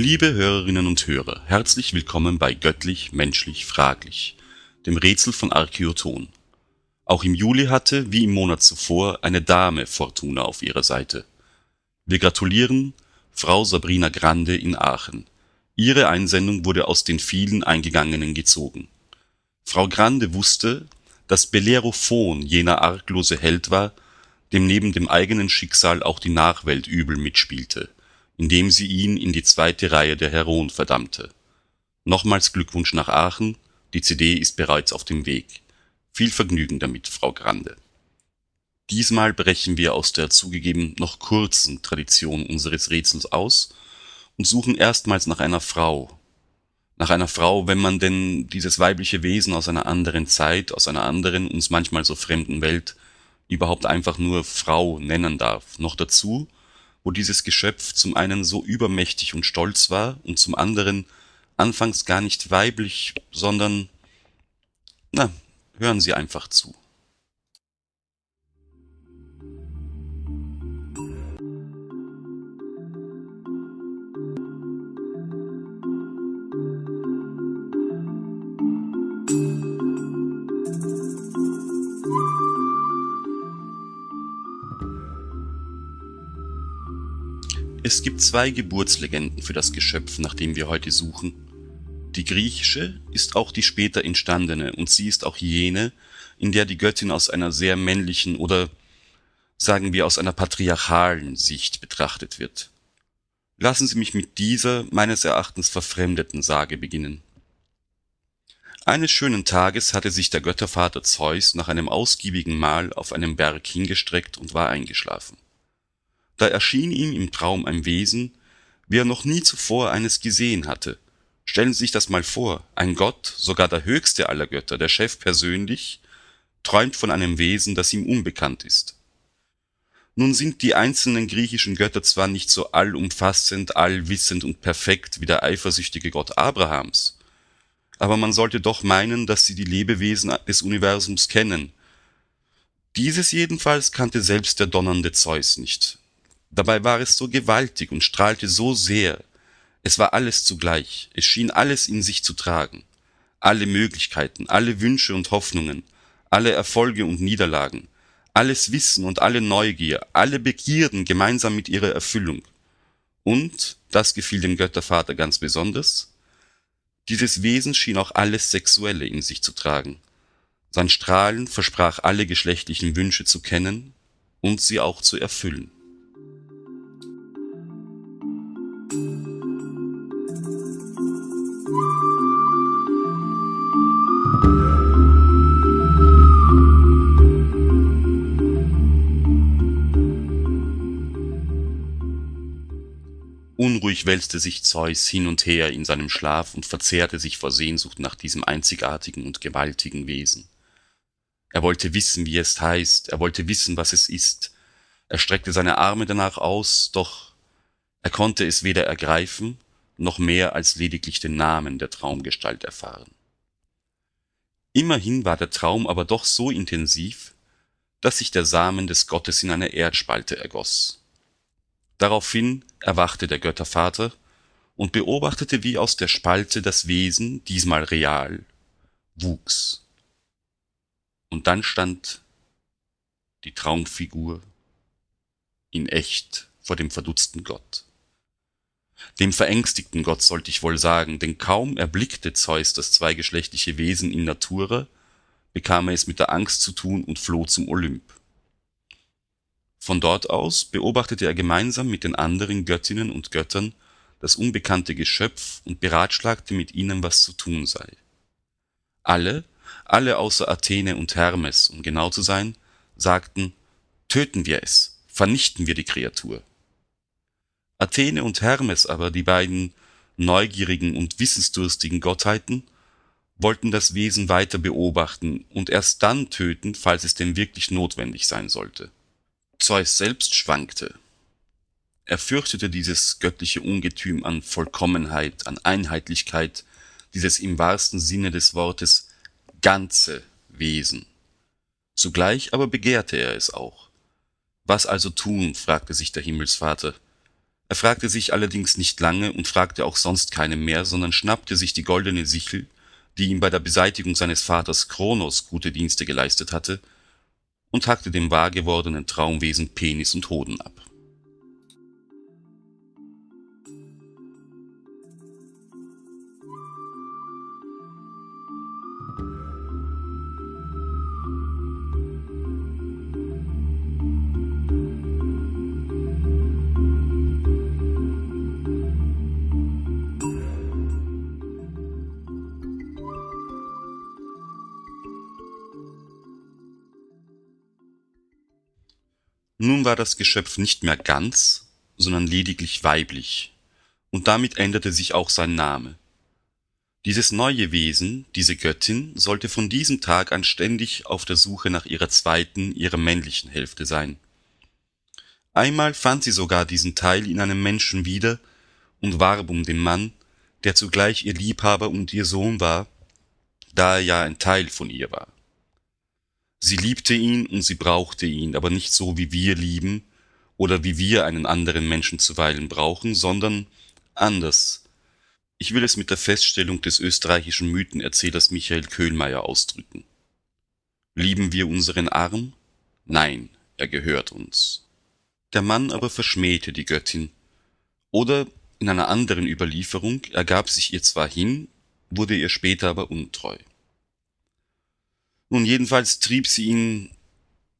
Liebe Hörerinnen und Hörer, herzlich willkommen bei Göttlich Menschlich Fraglich, dem Rätsel von Archaeoton. Auch im Juli hatte, wie im Monat zuvor, eine Dame Fortuna auf ihrer Seite. Wir gratulieren Frau Sabrina Grande in Aachen. Ihre Einsendung wurde aus den vielen eingegangenen gezogen. Frau Grande wusste, dass Bellerophon jener arglose Held war, dem neben dem eigenen Schicksal auch die Nachwelt übel mitspielte, indem sie ihn in die zweite Reihe der Heroen verdammte. Nochmals Glückwunsch nach Aachen, die CD ist bereits auf dem Weg. Viel Vergnügen damit, Frau Grande. Diesmal brechen wir aus der zugegeben noch kurzen Tradition unseres Rätsels aus und suchen erstmals nach einer Frau. Nach einer Frau, wenn man denn dieses weibliche Wesen aus einer anderen Zeit, aus einer anderen, uns manchmal so fremden Welt überhaupt einfach nur Frau nennen darf. Noch dazu, wo dieses Geschöpf zum einen so übermächtig und stolz war und zum anderen anfangs gar nicht weiblich, sondern, na, hören Sie einfach zu. Es gibt zwei Geburtslegenden für das Geschöpf, nach dem wir heute suchen. Die griechische ist auch die später entstandene und sie ist auch jene, in der die Göttin aus einer sehr männlichen oder sagen wir aus einer patriarchalen Sicht betrachtet wird. Lassen Sie mich mit dieser meines Erachtens verfremdeten Sage beginnen. Eines schönen Tages hatte sich der Göttervater Zeus nach einem ausgiebigen Mahl auf einem Berg hingestreckt und war eingeschlafen. Da erschien ihm im Traum ein Wesen, wie er noch nie zuvor eines gesehen hatte. Stellen Sie sich das mal vor, ein Gott, sogar der höchste aller Götter, der Chef persönlich, träumt von einem Wesen, das ihm unbekannt ist. Nun sind die einzelnen griechischen Götter zwar nicht so allumfassend, allwissend und perfekt wie der eifersüchtige Gott Abrahams, aber man sollte doch meinen, dass sie die Lebewesen des Universums kennen. Dieses jedenfalls kannte selbst der donnernde Zeus nicht. Dabei war es so gewaltig und strahlte so sehr. Es war alles zugleich, es schien alles in sich zu tragen. Alle Möglichkeiten, alle Wünsche und Hoffnungen, alle Erfolge und Niederlagen, alles Wissen und alle Neugier, alle Begierden gemeinsam mit ihrer Erfüllung. Und, das gefiel dem Göttervater ganz besonders, dieses Wesen schien auch alles Sexuelle in sich zu tragen. Sein Strahlen versprach alle geschlechtlichen Wünsche zu kennen und sie auch zu erfüllen. Unruhig wälzte sich Zeus hin und her in seinem Schlaf und verzehrte sich vor Sehnsucht nach diesem einzigartigen und gewaltigen Wesen. Er wollte wissen, wie es heißt, er wollte wissen, was es ist. Er streckte seine Arme danach aus, doch er konnte es weder ergreifen, noch mehr als lediglich den Namen der Traumgestalt erfahren. Immerhin war der Traum aber doch so intensiv, dass sich der Samen des Gottes in eine Erdspalte ergoss. Daraufhin erwachte der Göttervater und beobachtete, wie aus der Spalte das Wesen, diesmal real, wuchs. Und dann stand die Traumfigur in echt vor dem verdutzten Gott. Dem verängstigten Gott sollte ich wohl sagen, denn kaum erblickte Zeus das zweigeschlechtliche Wesen in Natura, bekam er es mit der Angst zu tun und floh zum Olymp. Von dort aus beobachtete er gemeinsam mit den anderen Göttinnen und Göttern das unbekannte Geschöpf und beratschlagte mit ihnen, was zu tun sei. Alle, alle außer Athene und Hermes, um genau zu sein, sagten, töten wir es, vernichten wir die Kreatur. Athene und Hermes aber, die beiden neugierigen und wissensdurstigen Gottheiten, wollten das Wesen weiter beobachten und erst dann töten, falls es denn wirklich notwendig sein sollte. Zeus selbst schwankte. Er fürchtete dieses göttliche Ungetüm an Vollkommenheit, an Einheitlichkeit, dieses im wahrsten Sinne des Wortes ganze Wesen. Zugleich aber begehrte er es auch. Was also tun, fragte sich der Himmelsvater. Er fragte sich allerdings nicht lange und fragte auch sonst keinen mehr, sondern schnappte sich die goldene Sichel, die ihm bei der Beseitigung seines Vaters Kronos gute Dienste geleistet hatte, und hackte dem wahr gewordenen Traumwesen Penis und Hoden Nun war das Geschöpf nicht mehr ganz, sondern lediglich weiblich, und damit änderte sich auch sein Name. Dieses neue Wesen, diese Göttin, sollte von diesem Tag an ständig auf der Suche nach ihrer zweiten, ihrer männlichen Hälfte sein. Einmal fand sie sogar diesen Teil in einem Menschen wieder und warb um den Mann, der zugleich ihr Liebhaber und ihr Sohn war, da er ja ein Teil von ihr war. Sie liebte ihn und sie brauchte ihn, aber nicht so, wie wir lieben oder wie wir einen anderen Menschen zuweilen brauchen, sondern anders. Ich will es mit der Feststellung des österreichischen Mythenerzählers Michael Köhlmeier ausdrücken. Lieben wir unseren Arm? Nein, er gehört uns. Der Mann aber verschmähte die Göttin. Oder in einer anderen Überlieferung, er gab sich ihr zwar hin, wurde ihr später aber untreu. Nun, jedenfalls trieb sie ihn,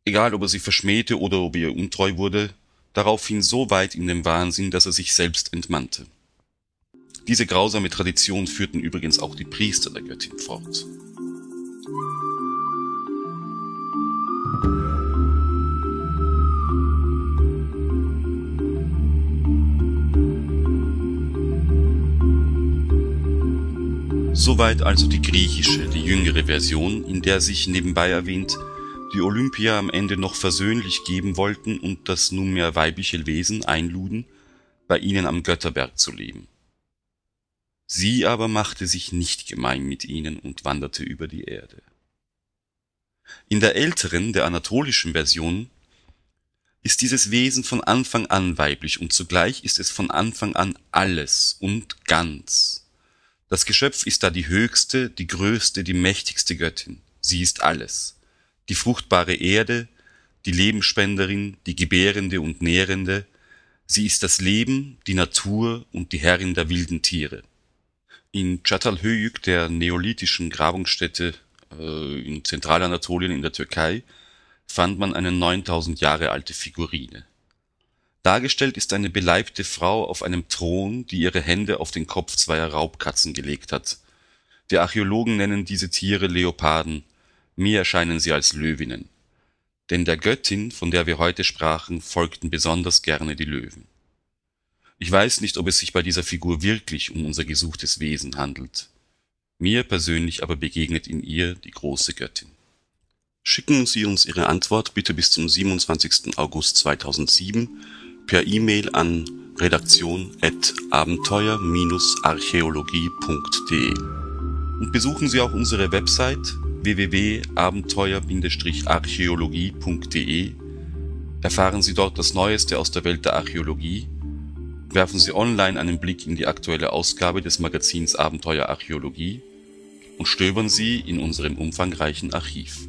egal ob er sie verschmähte oder ob er untreu wurde, daraufhin so weit in den Wahnsinn, dass er sich selbst entmannte. Diese grausame Tradition führten übrigens auch die Priester der Göttin fort. Soweit also die griechische, die jüngere Version, in der sich nebenbei erwähnt die Olympier am Ende noch versöhnlich geben wollten und das nunmehr weibliche Wesen einluden, bei ihnen am Götterberg zu leben. Sie aber machte sich nicht gemein mit ihnen und wanderte über die Erde. In der älteren, der anatolischen Version ist dieses Wesen von Anfang an weiblich und zugleich ist es von Anfang an alles und ganz. Das Geschöpf ist da die höchste, die größte, die mächtigste Göttin. Sie ist alles. Die fruchtbare Erde, die Lebensspenderin, die Gebärende und Nährende. Sie ist das Leben, die Natur und die Herrin der wilden Tiere. In Çatalhöyük, der neolithischen Grabungsstätte äh, in Zentralanatolien in der Türkei, fand man eine 9000 Jahre alte Figurine. Dargestellt ist eine beleibte Frau auf einem Thron, die ihre Hände auf den Kopf zweier Raubkatzen gelegt hat. Die Archäologen nennen diese Tiere Leoparden, mir erscheinen sie als Löwinnen. Denn der Göttin, von der wir heute sprachen, folgten besonders gerne die Löwen. Ich weiß nicht, ob es sich bei dieser Figur wirklich um unser gesuchtes Wesen handelt. Mir persönlich aber begegnet in ihr die große Göttin. Schicken Sie uns Ihre Antwort bitte bis zum 27. August 2007 per E-Mail an redaktion@abenteuer-archäologie.de. Und besuchen Sie auch unsere Website www.abenteuer-archäologie.de. Erfahren Sie dort das Neueste aus der Welt der Archäologie. Werfen Sie online einen Blick in die aktuelle Ausgabe des Magazins Abenteuer Archäologie und stöbern Sie in unserem umfangreichen Archiv.